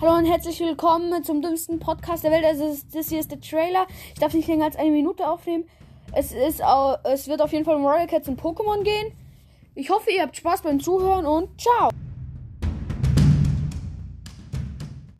Hallo und herzlich willkommen zum dümmsten Podcast der Welt. Also das, hier ist der Trailer. Ich darf nicht länger als eine Minute aufnehmen. Es ist es wird auf jeden Fall um Royal Cats und Pokémon gehen. Ich hoffe, ihr habt Spaß beim Zuhören und ciao.